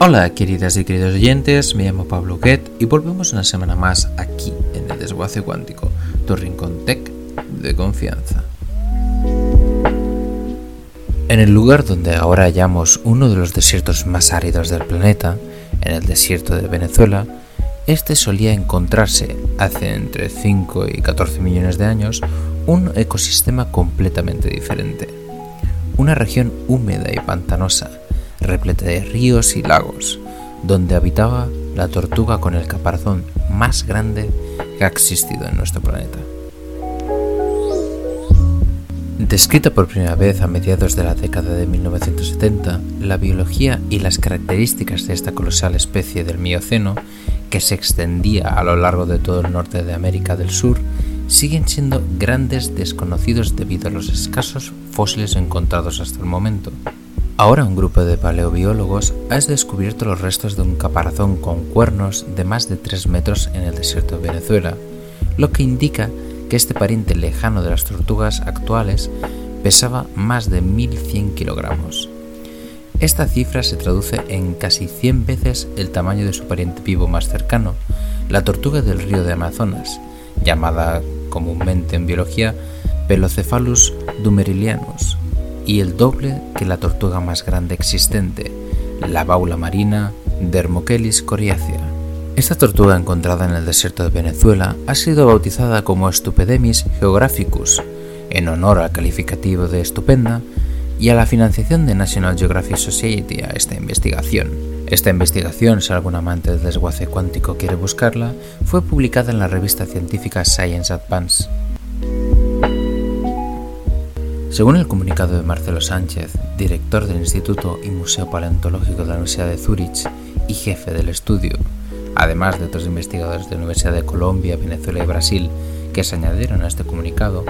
Hola queridas y queridos oyentes, me llamo Pablo Guet y volvemos una semana más aquí en el Desguace Cuántico, tu rincón tech de confianza. En el lugar donde ahora hallamos uno de los desiertos más áridos del planeta, en el desierto de Venezuela, este solía encontrarse hace entre 5 y 14 millones de años un ecosistema completamente diferente. Una región húmeda y pantanosa, repleta de ríos y lagos, donde habitaba la tortuga con el caparazón más grande que ha existido en nuestro planeta. Descrita por primera vez a mediados de la década de 1970, la biología y las características de esta colosal especie del Mioceno, que se extendía a lo largo de todo el norte de América del Sur, siguen siendo grandes desconocidos debido a los escasos fósiles encontrados hasta el momento. Ahora un grupo de paleobiólogos ha descubierto los restos de un caparazón con cuernos de más de 3 metros en el desierto de Venezuela, lo que indica que este pariente lejano de las tortugas actuales pesaba más de 1100 kilogramos. Esta cifra se traduce en casi 100 veces el tamaño de su pariente vivo más cercano, la tortuga del río de Amazonas, llamada comúnmente en biología Pelocephalus dumerilianus, y el doble que la tortuga más grande existente, la baula marina Dermochelis coriacea. Esta tortuga encontrada en el desierto de Venezuela ha sido bautizada como Stupedemis geographicus, en honor al calificativo de estupenda y a la financiación de National Geographic Society a esta investigación. Esta investigación, si algún amante del desguace cuántico quiere buscarla, fue publicada en la revista científica Science Advance. Según el comunicado de Marcelo Sánchez, director del Instituto y Museo Paleontológico de la Universidad de Zúrich y jefe del estudio, además de otros investigadores de la Universidad de Colombia, Venezuela y Brasil que se añadieron a este comunicado,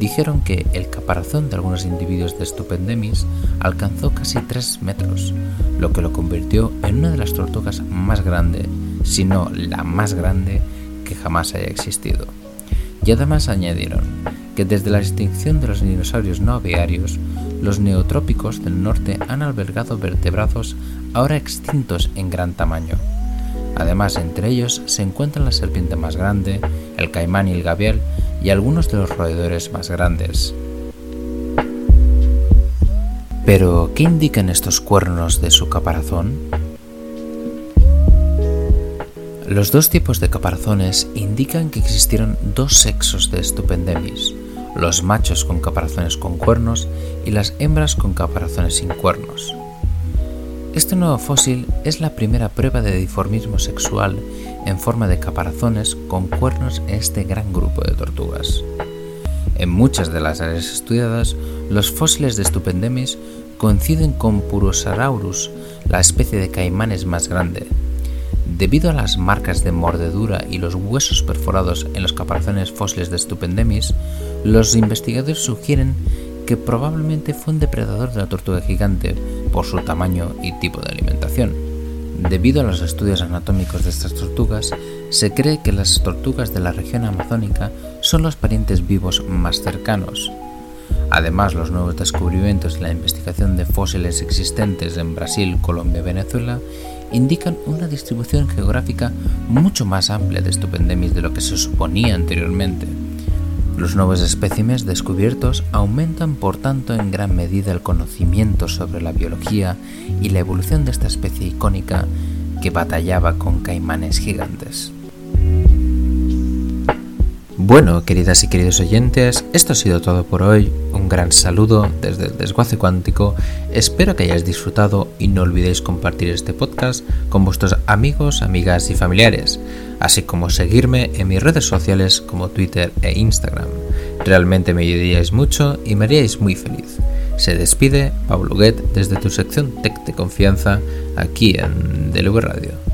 dijeron que el caparazón de algunos individuos de Stupendemis alcanzó casi 3 metros, lo que lo convirtió en una de las tortugas más grandes, si no la más grande que jamás haya existido. Y además añadieron que desde la extinción de los dinosaurios no aviarios, los neotrópicos del norte han albergado vertebrados ahora extintos en gran tamaño. Además, entre ellos se encuentran la serpiente más grande, el caimán y el gavial, y algunos de los roedores más grandes. Pero, ¿qué indican estos cuernos de su caparazón? Los dos tipos de caparazones indican que existieron dos sexos de Stupendemis, los machos con caparazones con cuernos y las hembras con caparazones sin cuernos. Este nuevo fósil es la primera prueba de dimorfismo sexual en forma de caparazones con cuernos en este gran grupo de tortugas. En muchas de las áreas estudiadas, los fósiles de Stupendemis coinciden con Purosaurus, la especie de caimanes más grande, Debido a las marcas de mordedura y los huesos perforados en los caparazones fósiles de Stupendemis, los investigadores sugieren que probablemente fue un depredador de la tortuga gigante por su tamaño y tipo de alimentación. Debido a los estudios anatómicos de estas tortugas, se cree que las tortugas de la región amazónica son los parientes vivos más cercanos. Además, los nuevos descubrimientos en la investigación de fósiles existentes en Brasil, Colombia y Venezuela indican una distribución geográfica mucho más amplia de Stupendemis de lo que se suponía anteriormente. Los nuevos espécimes descubiertos aumentan por tanto en gran medida el conocimiento sobre la biología y la evolución de esta especie icónica que batallaba con caimanes gigantes. Bueno, queridas y queridos oyentes, esto ha sido todo por hoy. Un gran saludo desde el desguace cuántico. Espero que hayáis disfrutado y no olvidéis compartir este podcast con vuestros amigos, amigas y familiares, así como seguirme en mis redes sociales como Twitter e Instagram. Realmente me ayudaríais mucho y me haríais muy feliz. Se despide Pablo Guet desde tu sección Tech de Confianza aquí en DLV Radio.